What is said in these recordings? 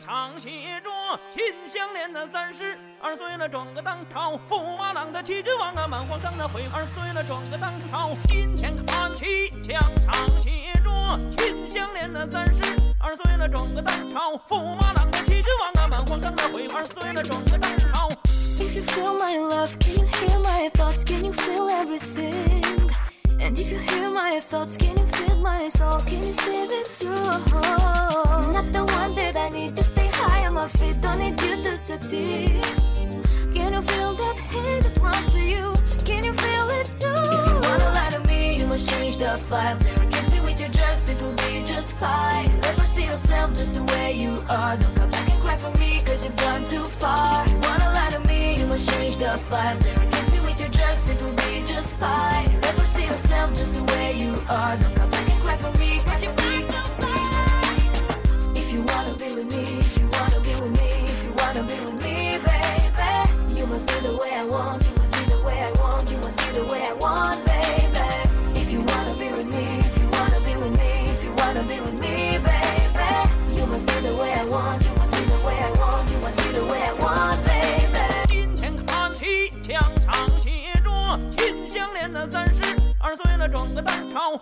上写着“秦香莲的三十二岁了，转个当朝；驸马郎的齐君王啊，满皇上的回二岁了，转个当朝。金钱看齐，墙上写着“秦香莲的三十二岁了，转个当朝；驸马郎的齐君王啊，满皇上的回二岁了，转个当朝。If you feel my love, can you hear my thoughts? Can you feel everything? And if you hear my thoughts, can you feel my soul? Can you save it too? Not the one that I need to stay high on my feet. Don't need you to succeed. Can you feel that hate that runs to you? Can you feel it too? If you wanna lie to me, you must change the vibe. There against me with your drugs, it will be just fine. Never see yourself just the way you are. Don't come back and cry for me, cause you've gone too far. If you wanna lie to me, you must change the vibe. You are. Don't come back and cry for me, cause you've gone. If you wanna be with me, if you wanna be with me, if you wanna be with me, baby, you must be the way I want,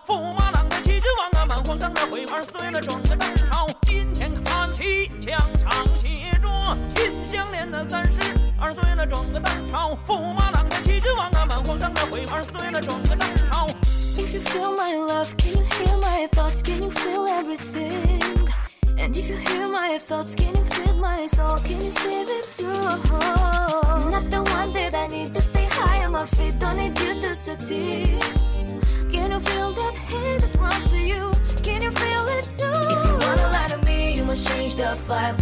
驸马郎的齐君王啊，满皇上的回二岁了，转个当朝。”金钱看齐，墙上写着“秦香莲的三十二岁了，转个当朝；驸马郎的齐君王啊，满皇上的回二岁了，转个当朝。If you feel my love, can you hear my thoughts? Can you feel everything? And if you hear my thoughts, can you feel my soul? Can you save it too? Not the one that I need to stay high on my feet. Don't need you to succeed. Vibe.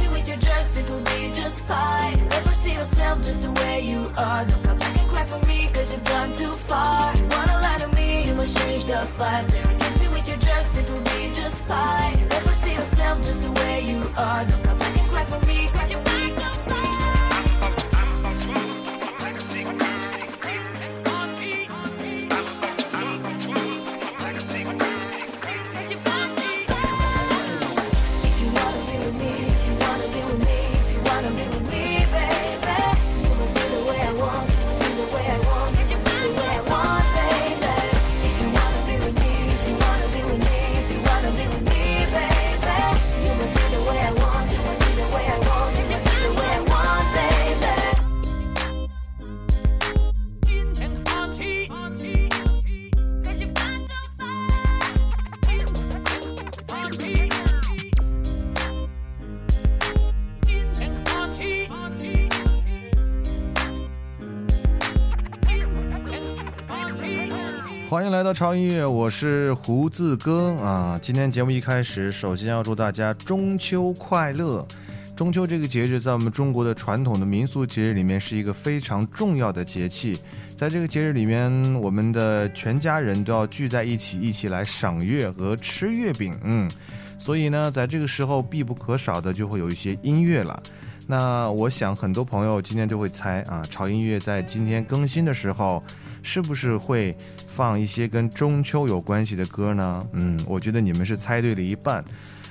Me with your drugs, it will be just fine. Never see yourself just the way you are. Don't come back and cry for me, cause you've gone too far. You wanna lie to me, you must change the vibe. Against me with your drugs, it will be just fine. Never see yourself just the way you are. Don't 超音乐，我是胡子哥啊。今天节目一开始，首先要祝大家中秋快乐。中秋这个节日，在我们中国的传统的民俗节日里面，是一个非常重要的节气。在这个节日里面，我们的全家人都要聚在一起，一起来赏月和吃月饼。嗯，所以呢，在这个时候必不可少的就会有一些音乐了。那我想很多朋友今天就会猜啊，潮音乐在今天更新的时候，是不是会放一些跟中秋有关系的歌呢？嗯，我觉得你们是猜对了一半。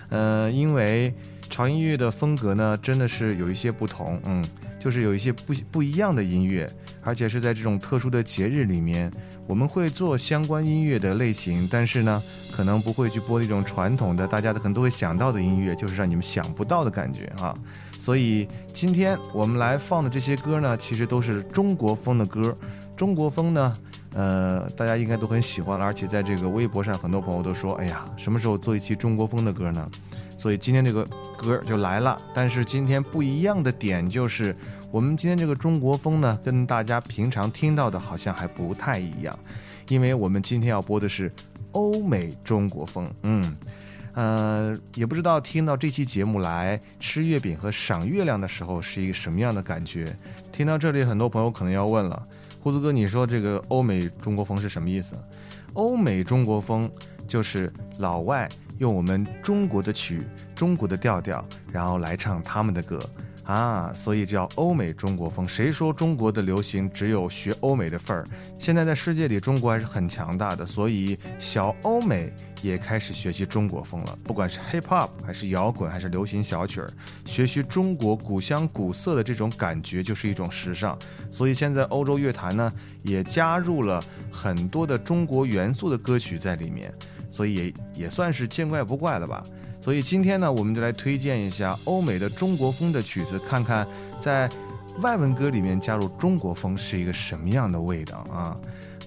呃，因为潮音乐的风格呢，真的是有一些不同。嗯，就是有一些不不一样的音乐，而且是在这种特殊的节日里面，我们会做相关音乐的类型，但是呢，可能不会去播那种传统的大家可能都会想到的音乐，就是让你们想不到的感觉啊。所以今天我们来放的这些歌呢，其实都是中国风的歌。中国风呢，呃，大家应该都很喜欢，而且在这个微博上，很多朋友都说，哎呀，什么时候做一期中国风的歌呢？所以今天这个歌就来了。但是今天不一样的点就是，我们今天这个中国风呢，跟大家平常听到的好像还不太一样，因为我们今天要播的是欧美中国风。嗯，呃，也不知道听到这期节目来吃月饼和赏月亮的时候是一个什么样的感觉。听到这里，很多朋友可能要问了，胡子哥，你说这个欧美中国风是什么意思？欧美中国风就是老外用我们中国的曲、中国的调调，然后来唱他们的歌啊，所以叫欧美中国风。谁说中国的流行只有学欧美的份儿？现在在世界里，中国还是很强大的，所以小欧美也开始学习中国风了。不管是 hip hop 还是摇滚还是流行小曲儿，学习中国古香古色的这种感觉就是一种时尚。所以现在欧洲乐坛呢，也加入了很多的中国元素的歌曲在里面，所以也也算是见怪不怪了吧。所以今天呢，我们就来推荐一下欧美的中国风的曲子，看看在外文歌里面加入中国风是一个什么样的味道啊？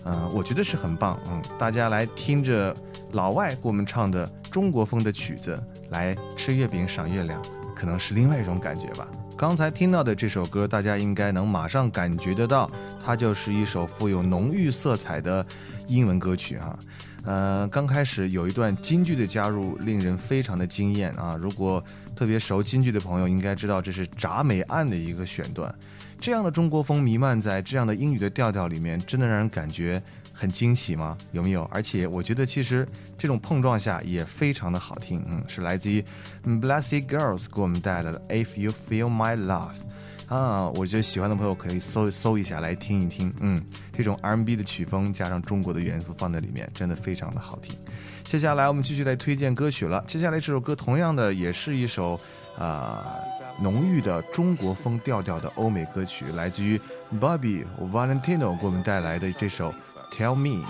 嗯、我觉得是很棒。嗯，大家来听着老外给我们唱的中国风的曲子，来吃月饼赏月亮，可能是另外一种感觉吧。刚才听到的这首歌，大家应该能马上感觉得到，它就是一首富有浓郁色彩的英文歌曲哈、呃，刚开始有一段京剧的加入，令人非常的惊艳啊！如果特别熟京剧的朋友，应该知道这是铡美案的一个选段。这样的中国风弥漫在这样的英语的调调里面，真的让人感觉很惊喜吗？有没有？而且我觉得其实这种碰撞下也非常的好听，嗯，是来自于 Blessed Girls 给我们带来的 If You Feel My Love。啊，我觉得喜欢的朋友可以搜搜一下来听一听，嗯，这种 R&B 的曲风加上中国的元素放在里面，真的非常的好听。接下来我们继续来推荐歌曲了。接下来这首歌同样的也是一首啊、浓郁的中国风调调的欧美歌曲，来自于 Bobby Valentino 给我们带来的这首 Tell Me。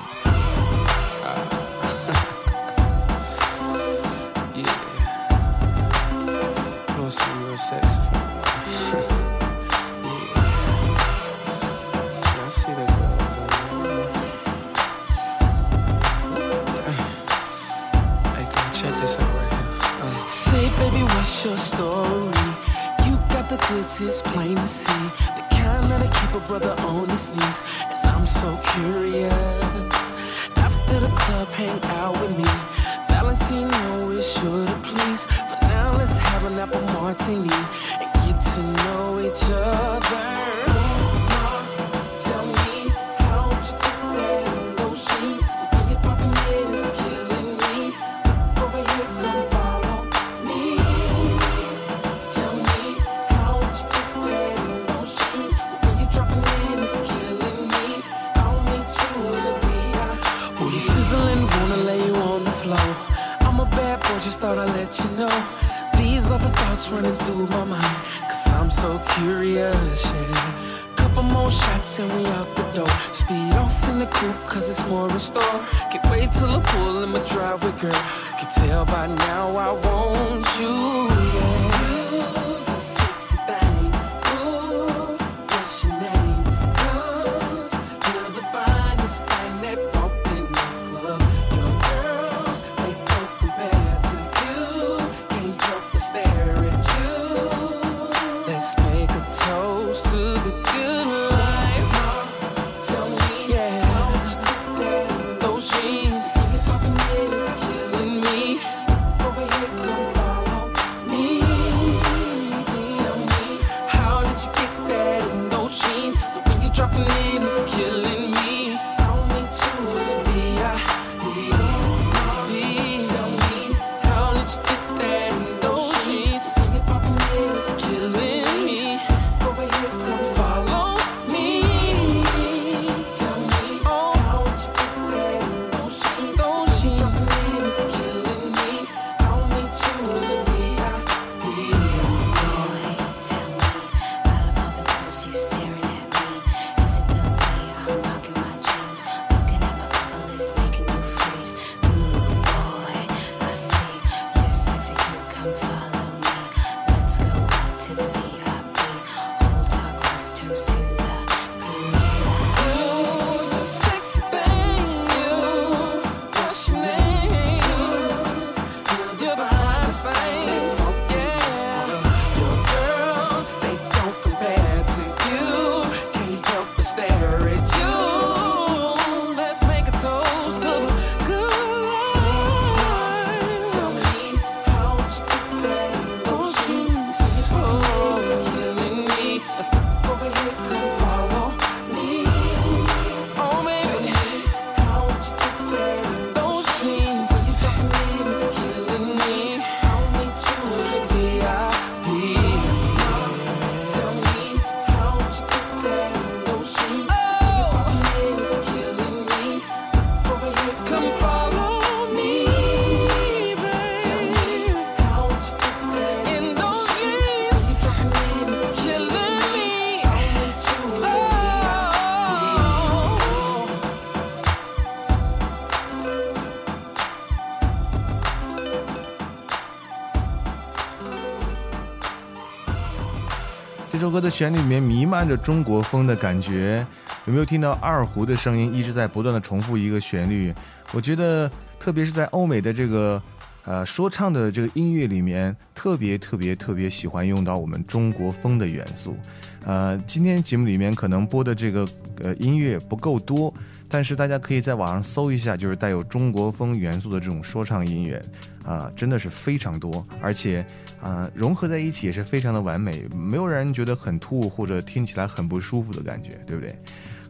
旋律里面弥漫着中国风的感觉，有没有听到二胡的声音一直在不断的重复一个旋律？我觉得，特别是在欧美的这个呃说唱的这个音乐里面，特别特别特别喜欢用到我们中国风的元素。呃，今天节目里面可能播的这个呃音乐不够多，但是大家可以在网上搜一下，就是带有中国风元素的这种说唱音乐，啊、真的是非常多，而且啊、融合在一起也是非常的完美，没有人觉得很突兀或者听起来很不舒服的感觉，对不对？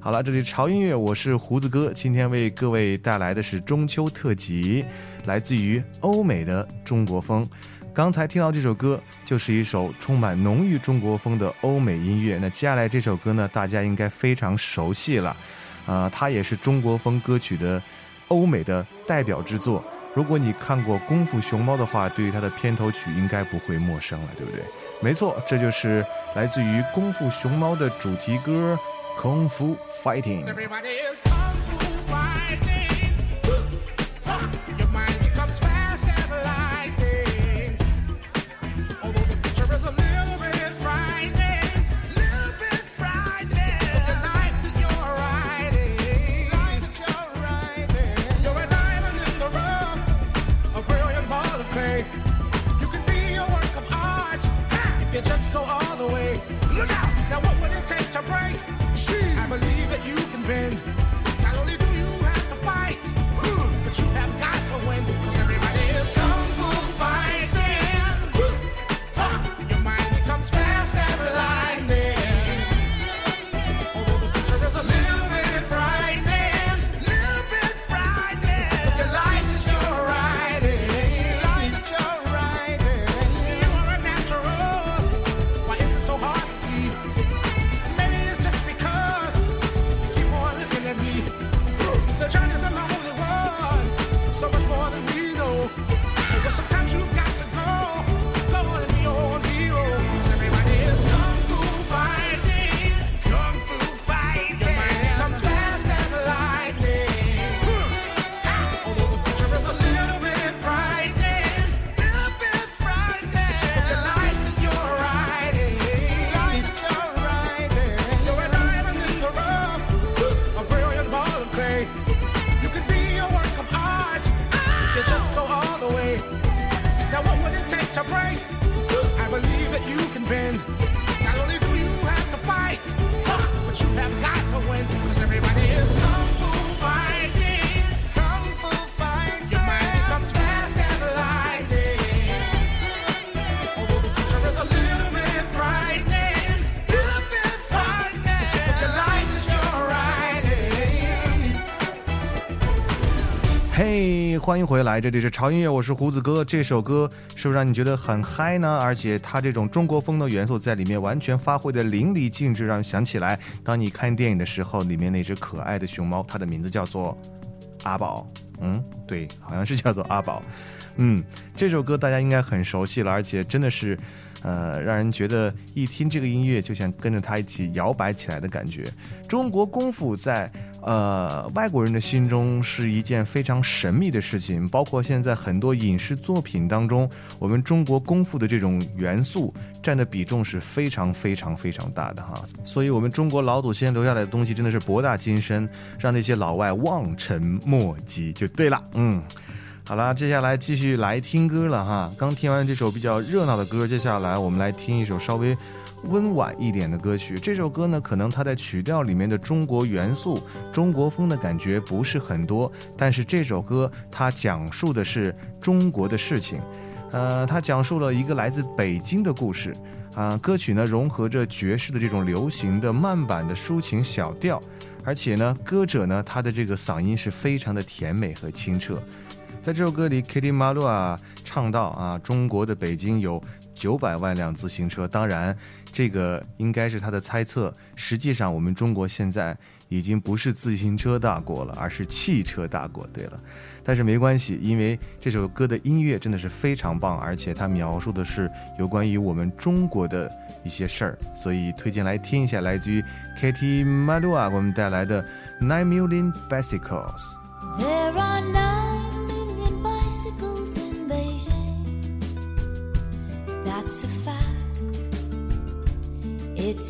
好了，这里潮音乐，我是胡子哥，今天为各位带来的是中秋特辑，来自于欧美的中国风。刚才听到这首歌，就是一首充满浓郁中国风的欧美音乐。那接下来这首歌呢，大家应该非常熟悉了，啊、它也是中国风歌曲的欧美的代表之作。如果你看过《功夫熊猫》的话，对于它的片头曲应该不会陌生了，对不对？没错，这就是来自于《功夫熊猫》的主题歌《功夫 Fighting》。Everybody is. 欢迎回来，这里是潮音乐，我是胡子哥。这首歌是不是让你觉得很嗨呢？而且它这种中国风的元素在里面完全发挥的淋漓尽致，让人想起来，当你看电影的时候，里面那只可爱的熊猫，它的名字叫做阿宝。嗯，对，好像是叫做阿宝。嗯，这首歌大家应该很熟悉了，而且真的是，呃，让人觉得一听这个音乐就想跟着它一起摇摆起来的感觉。中国功夫在呃外国人的心中是一件非常神秘的事情，包括现在很多影视作品当中，我们中国功夫的这种元素占的比重是非常非常非常大的哈。所以，我们中国老祖先留下来的东西真的是博大精深，让那些老外望尘莫及，就对了，嗯。好啦，接下来继续来听歌了哈。刚听完这首比较热闹的歌，接下来我们来听一首稍微温婉一点的歌曲。这首歌呢，可能它在曲调里面的中国元素、中国风的感觉不是很多，但是这首歌它讲述的是中国的事情。呃，它讲述了一个来自北京的故事。啊、歌曲呢融合着爵士的这种流行的慢板的抒情小调，而且呢，歌者呢他的这个嗓音是非常的甜美和清澈。在这首歌里，Kitty m a l u 啊唱到啊，中国的北京有九百万辆自行车。当然，这个应该是他的猜测。实际上，我们中国现在已经不是自行车大国了，而是汽车大国。对了，但是没关系，因为这首歌的音乐真的是非常棒，而且它描述的是有关于我们中国的一些事儿，所以推荐来听一下，来自于 Kitty m a l u 啊给我们带来的 Nine Million Bicycles。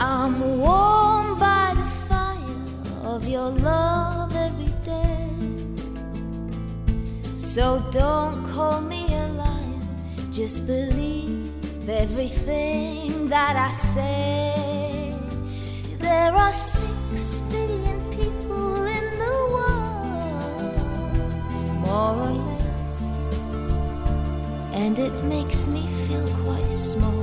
I'm warmed by the fire of your love every day. So don't call me a liar, just believe everything that I say. There are six billion people in the world, more or less, and it makes me feel quite small.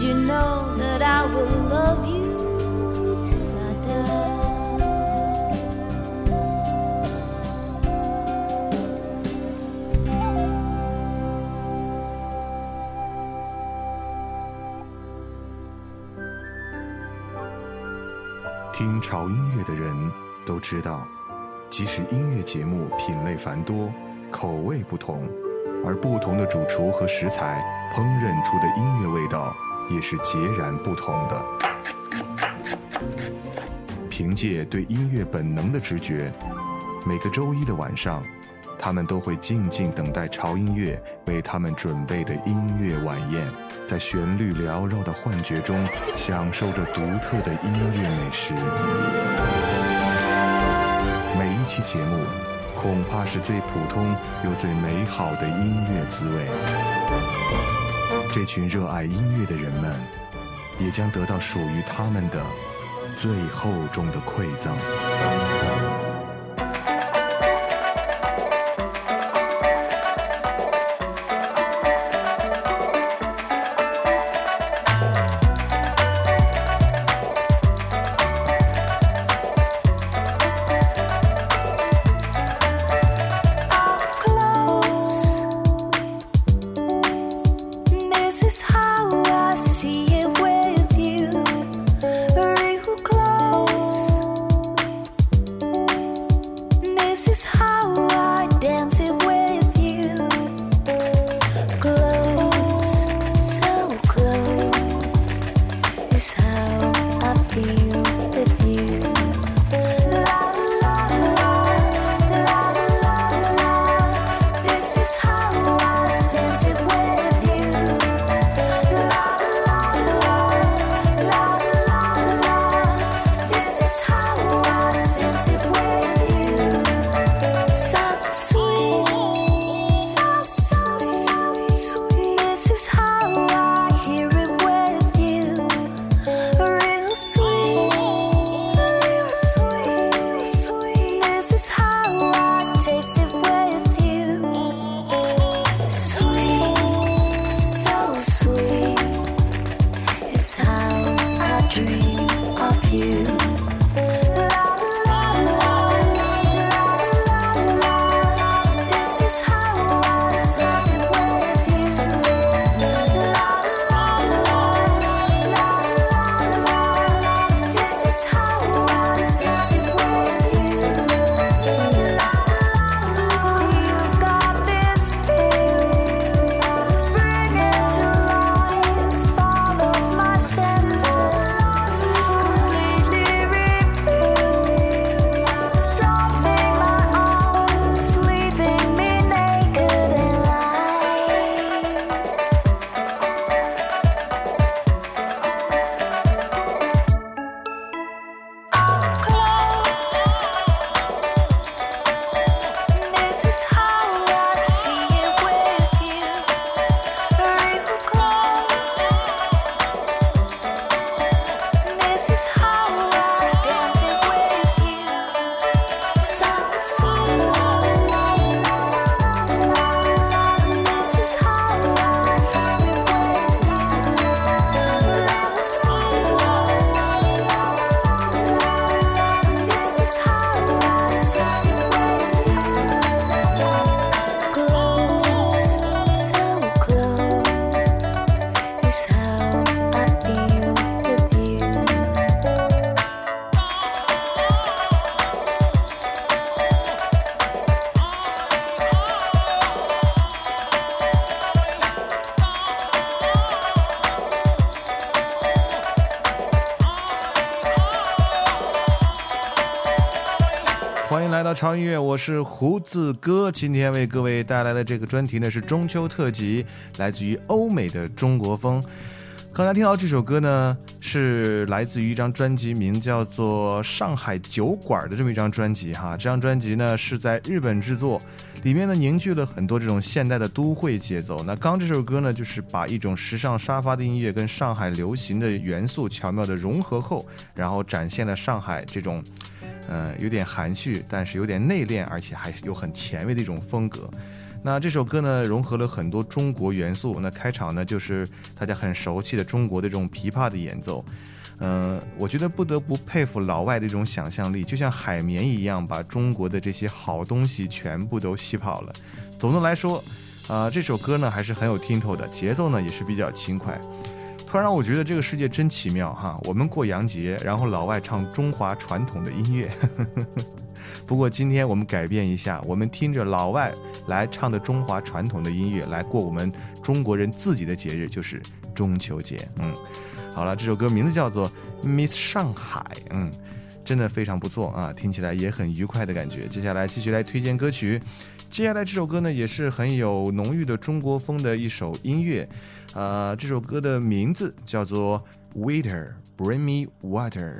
You know that I will love you till I die. 听潮音乐的人都知道，即使音乐节目品类繁多，口味不同，而不同的主厨和食材烹饪出的音乐味道也是截然不同的。凭借对音乐本能的直觉，每个周一的晚上，他们都会静静等待潮音乐为他们准备的音乐晚宴，在旋律缭绕的幻觉中，享受着独特的音乐美食。每一期节目，恐怕是最普通又最美好的音乐滋味。这群热爱音乐的人们，也将得到属于他们的最厚重的馈赠。来到潮音乐，我是胡子哥。今天为各位带来的这个专题呢是中秋特辑，来自于欧美的中国风。刚才听到这首歌呢，是来自于一张专辑，名叫做《上海酒馆》的这么一张专辑哈。这张专辑呢是在日本制作，里面呢凝聚了很多这种现代的都会节奏。那刚这首歌呢，就是把一种时尚沙发的音乐跟上海流行的元素巧妙的融合后，然后展现了上海这种。呃，有点含蓄，但是有点内敛，而且还有很前卫的一种风格。那这首歌呢，融合了很多中国元素。那开场呢，就是大家很熟悉的中国的这种琵琶的演奏。嗯、我觉得不得不佩服老外的这种想象力，就像海绵一样，把中国的这些好东西全部都吸跑了。总的来说，啊、这首歌呢还是很有听头的，节奏呢也是比较轻快。突然让我觉得这个世界真奇妙哈！我们过洋节，然后老外唱中华传统的音乐。不过今天我们改变一下，我们听着老外来唱的中华传统的音乐，来过我们中国人自己的节日，就是中秋节。嗯，好了，这首歌名字叫做《Miss 上海》，嗯，真的非常不错啊，听起来也很愉快的感觉。接下来继续来推荐歌曲，接下来这首歌呢也是很有浓郁的中国风的一首音乐。呃，这首歌的名字叫做《Waiter Bring Me Water》。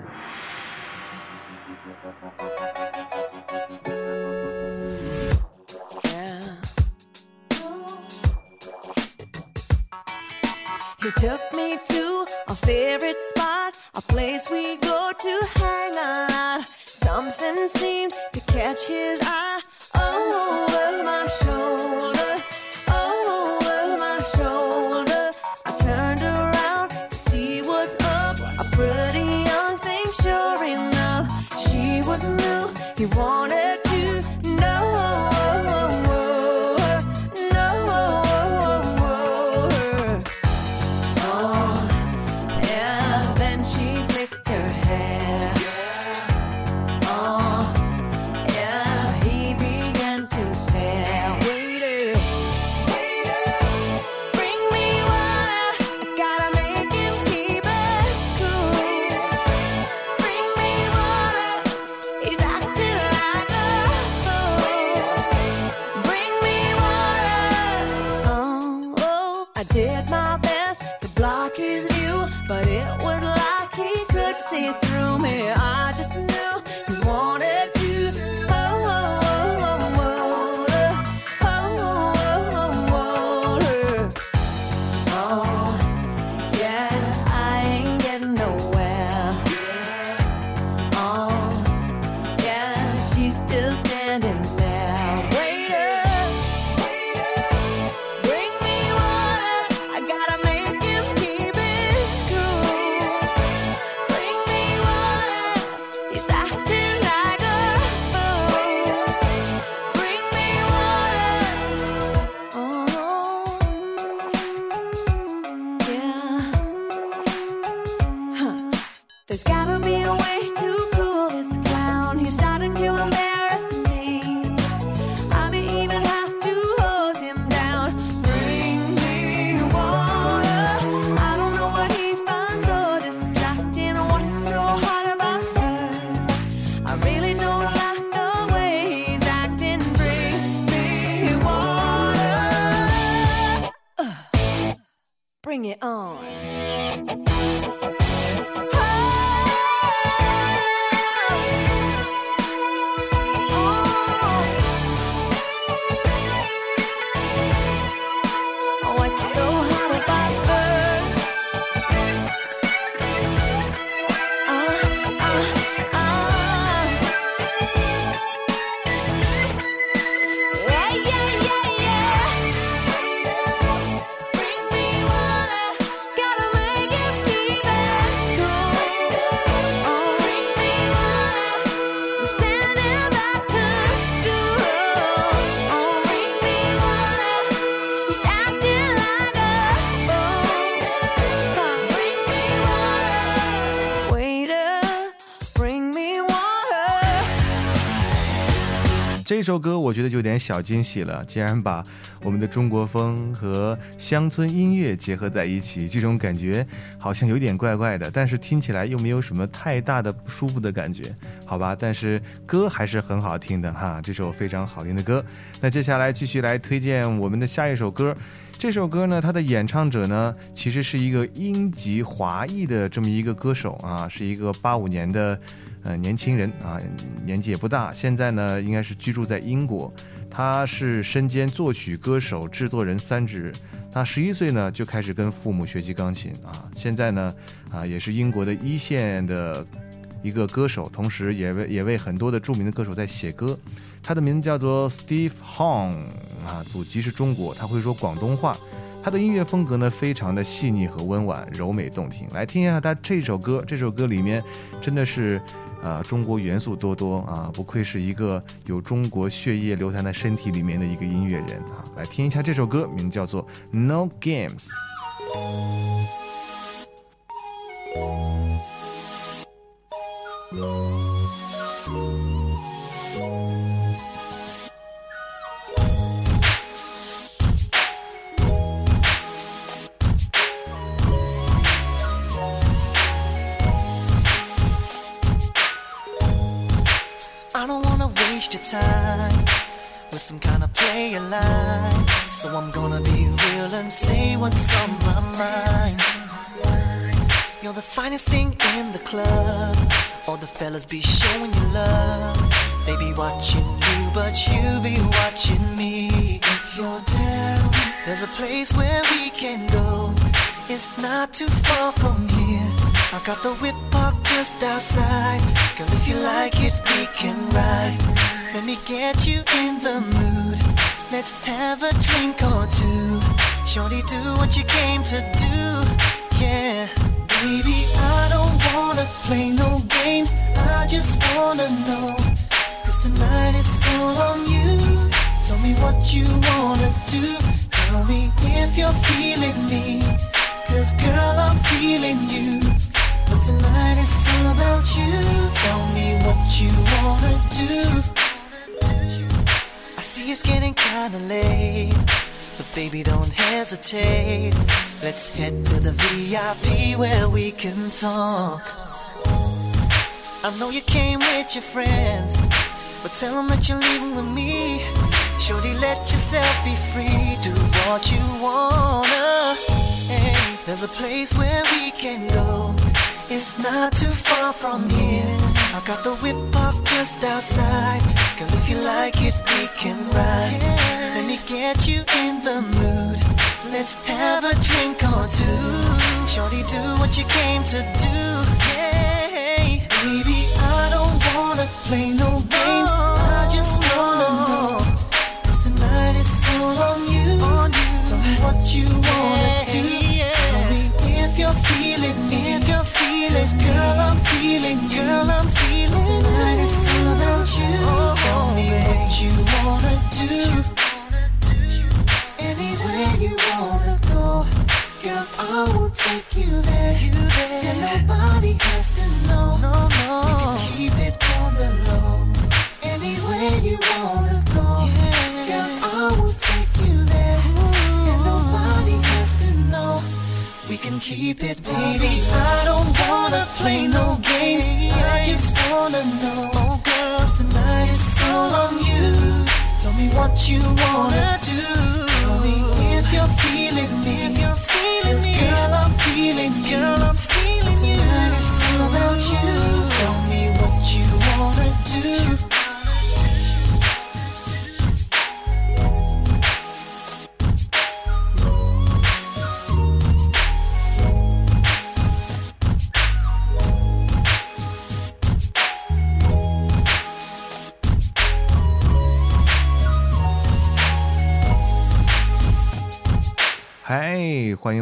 Took me to our favorite spot, a place we go to hang out. Something seemed to catch his eye block his view, but it was like he could see through me. I 这首歌我觉得就有点小惊喜了，竟然把我们的中国风和乡村音乐结合在一起，这种感觉好像有点怪怪的，但是听起来又没有什么太大的不舒服的感觉，好吧？但是歌还是很好听的哈，这首非常好听的歌。那接下来继续来推荐我们的下一首歌。这首歌呢，它的演唱者呢，其实是一个英籍华裔的这么一个歌手啊，是一个八五年的呃年轻人啊，年纪也不大，现在呢应该是居住在英国。他是身兼作曲、歌手、制作人三职。他十一岁呢就开始跟父母学习钢琴啊，现在呢啊也是英国的一线的一个歌手，同时也为也为很多的著名的歌手在写歌。他的名字叫做 Steve Hong 啊，祖籍是中国，他会说广东话。他的音乐风格呢，非常的细腻和温婉，柔美动听。来听一下他这首歌，这首歌里面真的是，啊，中国元素多多啊，不愧是一个有中国血液流淌在身体里面的一个音乐人啊。来听一下这首歌，名叫做《No Games》。Your time with some kind of player line. So I'm gonna be real and say what's on my mind. You're the finest thing in the club. All the fellas be showing you love. They be watching you, but you be watching me. If you're down, there's a place where we can go. It's not too far from here. I got the whip parked just outside. Girl, if you like it, we can ride. Let me get you in the mood. Let's have a drink or two. Shorty, do what you came to do. Yeah. Baby, I don't wanna play no games. I just wanna know. Cause tonight is all on you. Tell me what you wanna do. Tell me if you're feeling me. Cause girl, I'm feeling you. But tonight is all about you. Tell me what you wanna do. See it's getting kinda late. But baby, don't hesitate. Let's head to the VIP where we can talk. I know you came with your friends, but tell them that you're leaving with me. Shorty, let yourself be free. Do what you wanna. Hey, there's a place where we can go. It's not too far from here. I got the whip parked just outside. Girl, if you like it, we can ride. Let me get you in the mood. Let's have a drink or two. Shorty, do what you came to do. Hey, baby, I don't wanna play no games. I just wanna know. Cause tonight is all on you. Tell me what you wanna do. Girl, I'm feeling. Girl, I'm feeling Tonight is all about you. Tell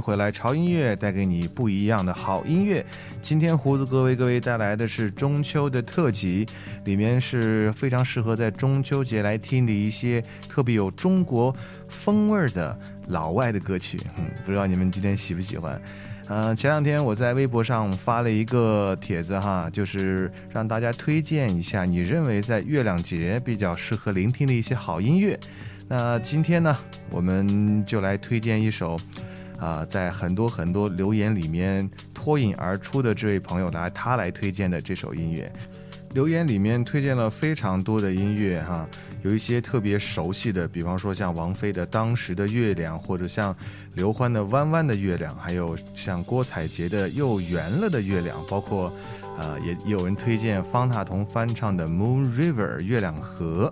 回来，潮音乐带给你不一样的好音乐。今天胡子哥为各位带来的是中秋的特辑，里面是非常适合在中秋节来听的一些特别有中国风味的老外的歌曲。嗯，不知道你们今天喜不喜欢？呃，前两天我在微博上发了一个帖子哈，就是让大家推荐一下你认为在月亮节比较适合聆听的一些好音乐。那今天呢，我们就来推荐一首，啊、在很多很多留言里面脱颖而出的这位朋友来他来推荐的这首音乐。留言里面推荐了非常多的音乐哈，有一些特别熟悉的，比方说像王菲的《当时的月亮》，或者像刘欢的《弯弯的月亮》，还有像郭采洁的《又圆了的月亮》，包括，呃，也有人推荐方大同翻唱的《Moon River》月亮河，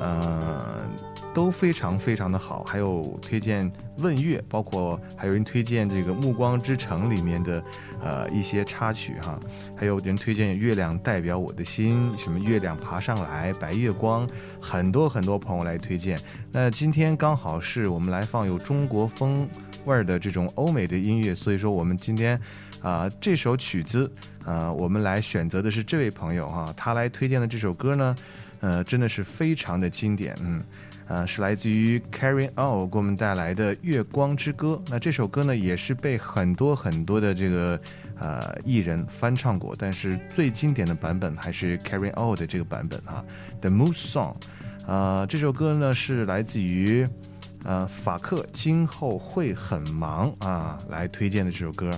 呃，都非常非常的好。还有推荐问月，包括还有人推荐这个《暮光之城》里面的呃一些插曲哈，还有人推荐《月亮代表我的心》，什么月亮爬上来、白月光，很多很多朋友来推荐。那今天刚好是我们来放有中国风味儿的这种欧美的音乐，所以说我们今天啊、这首曲子啊、我们来选择的是这位朋友哈、他来推荐的这首歌呢，呃，真的是非常的经典，嗯。呃，是来自于 Karen O 给我们带来的《月光之歌》。那这首歌呢，也是被很多很多的这个呃艺人翻唱过，但是最经典的版本还是 Karen O 的这个版本哈，《The Moon Song》。呃，这首歌呢是来自于呃法克，今后会很忙啊来推荐的这首歌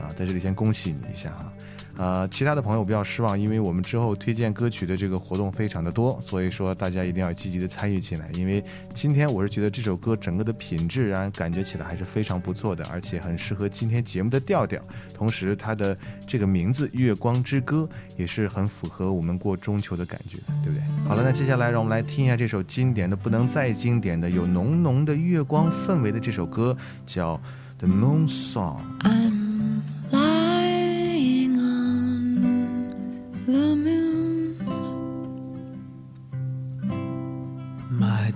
啊，在这里先恭喜你一下哈。呃，其他的朋友不要失望，因为我们之后推荐歌曲的这个活动非常的多，所以说大家一定要积极的参与进来。因为今天我是觉得这首歌整个的品质让人感觉起来还是非常不错的，而且很适合今天节目的调调。同时，它的这个名字《月光之歌》也是很符合我们过中秋的感觉，对不对？好了，那接下来让我们来听一下这首经典的不能再经典的、有浓浓的月光氛围的这首歌，叫《The Moon Song》。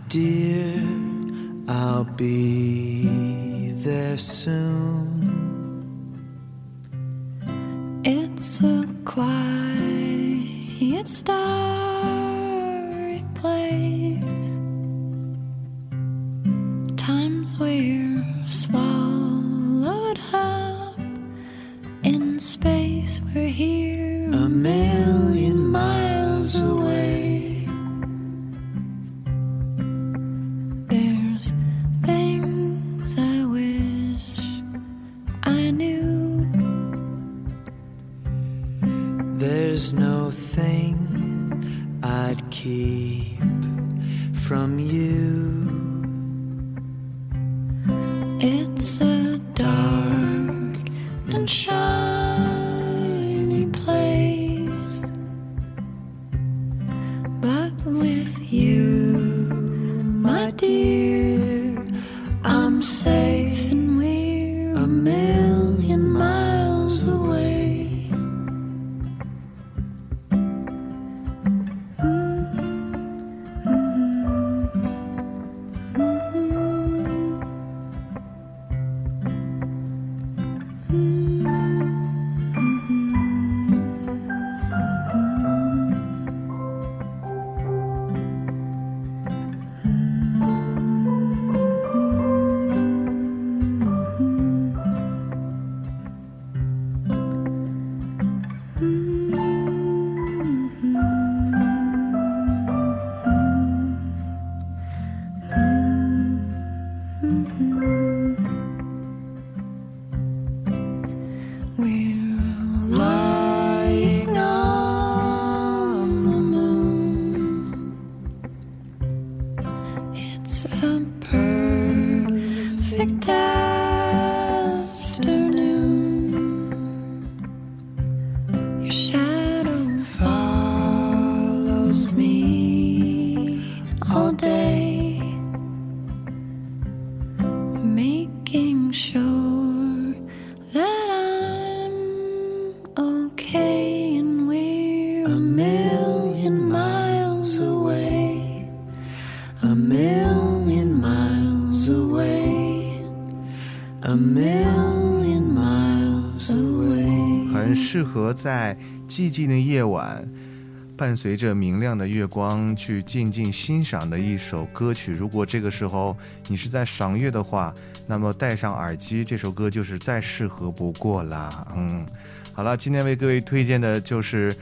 Dear, I'll be there soon. Thing I'd keep from you. 在寂静的夜晚，伴随着明亮的月光去静静欣赏的一首歌曲。如果这个时候你是在赏月的话，那么戴上耳机，这首歌就是再适合不过啦。嗯，好了，今天为各位推荐的就是。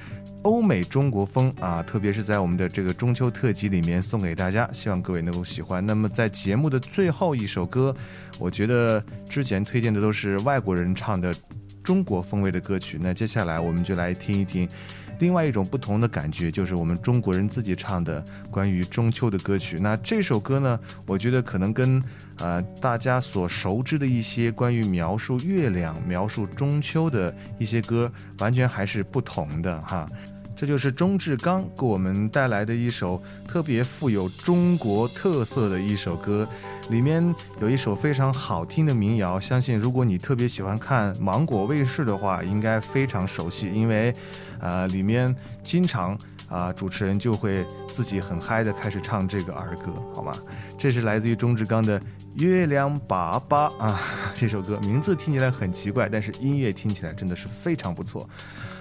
欧美中国风啊，特别是在我们的这个中秋特辑里面送给大家，希望各位能够喜欢。那么在节目的最后一首歌，我觉得之前推荐的都是外国人唱的中国风味的歌曲，那接下来我们就来听一听另外一种不同的感觉，就是我们中国人自己唱的关于中秋的歌曲。那这首歌呢，我觉得可能跟呃大家所熟知的一些关于描述月亮、描述中秋的一些歌，完全还是不同的哈。这就是钟志刚给我们带来的一首特别富有中国特色的一首歌，里面有一首非常好听的民谣，相信如果你特别喜欢看芒果卫视的话，应该非常熟悉，因为，呃，里面经常啊、主持人就会自己很嗨的开始唱这个儿歌，好吗？这是来自于钟志刚的《月亮粑粑》啊，这首歌名字听起来很奇怪，但是音乐听起来真的是非常不错。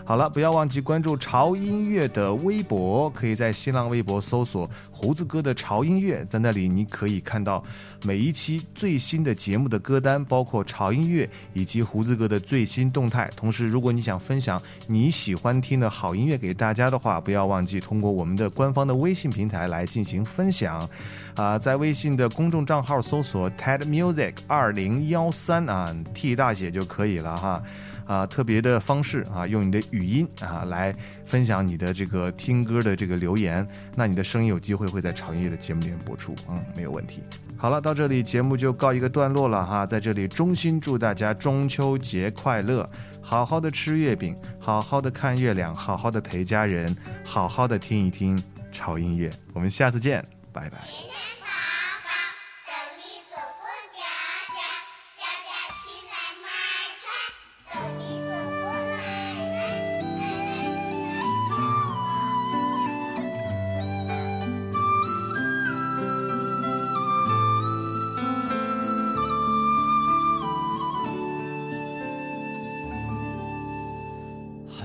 好了，不要忘记关注潮音乐的微博，可以在新浪微博搜索“胡子哥的潮音乐”，在那里你可以看到每一期最新的节目的歌单，包括潮音乐以及胡子哥的最新动态。同时，如果你想分享你喜欢听的好音乐给大家的话，不要忘记通过我们的官方的微信平台来进行分享。啊、在微信的公众账号搜索 TED Music 二零幺三啊，T 大写就可以了哈。啊，特别的方式啊，用你的语音啊来分享你的这个听歌的这个留言，那你的声音有机会会在潮音乐的节目里面播出，嗯，没有问题。好了，到这里节目就告一个段落了哈，在这里衷心祝大家中秋节快乐，好好的吃月饼，好好的看月亮，好好的陪家人，好好的听一听潮音乐，我们下次见，拜拜。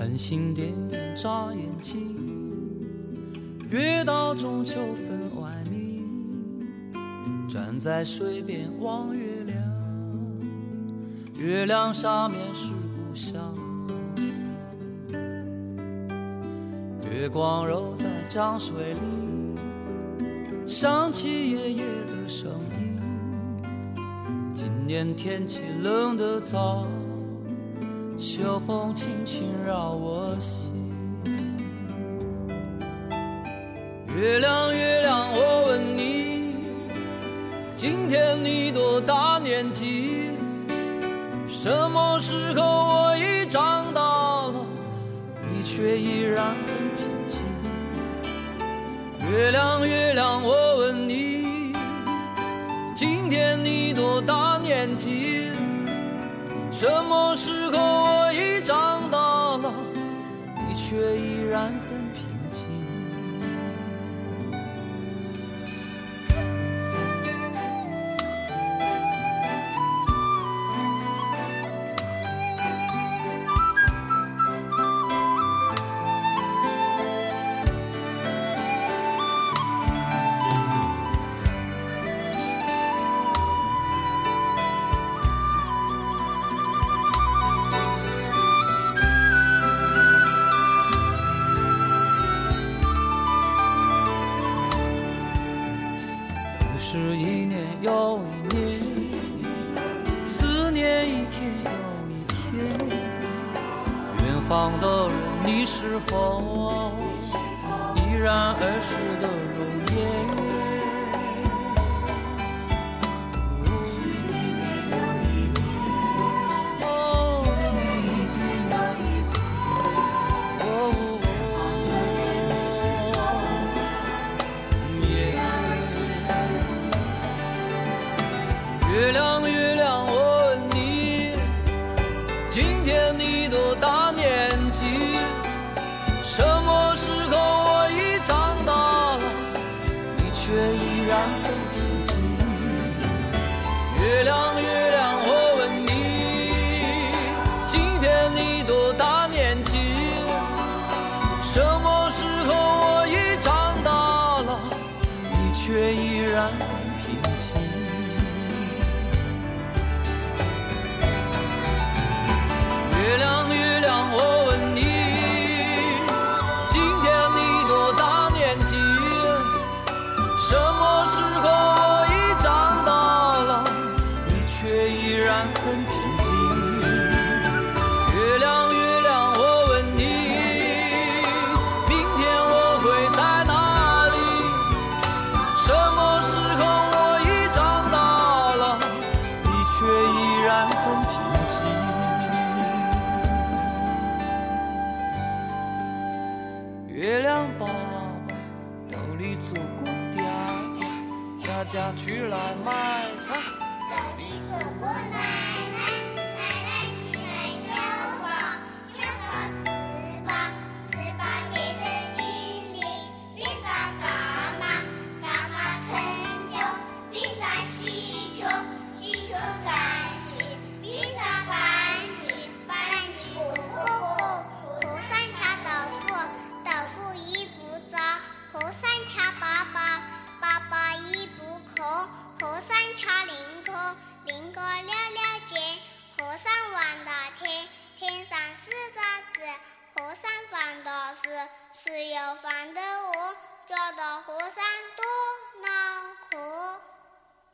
繁星点点眨眼睛，月到中秋分外明。站在水边望月亮，月亮下面是故乡。月光揉在江水里，想起爷爷的声音。今年天气冷得早。秋风轻轻绕我心。月亮，月亮，我问你，今天你多大年纪？什么时候我已长大了，你却依然很平静？月亮，月亮，我问你，今天你多大年纪？什么时候我，却依然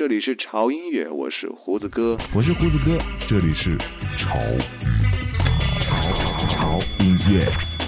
这里是潮音乐，我是胡子哥。我是胡子哥，这里是潮潮潮音乐。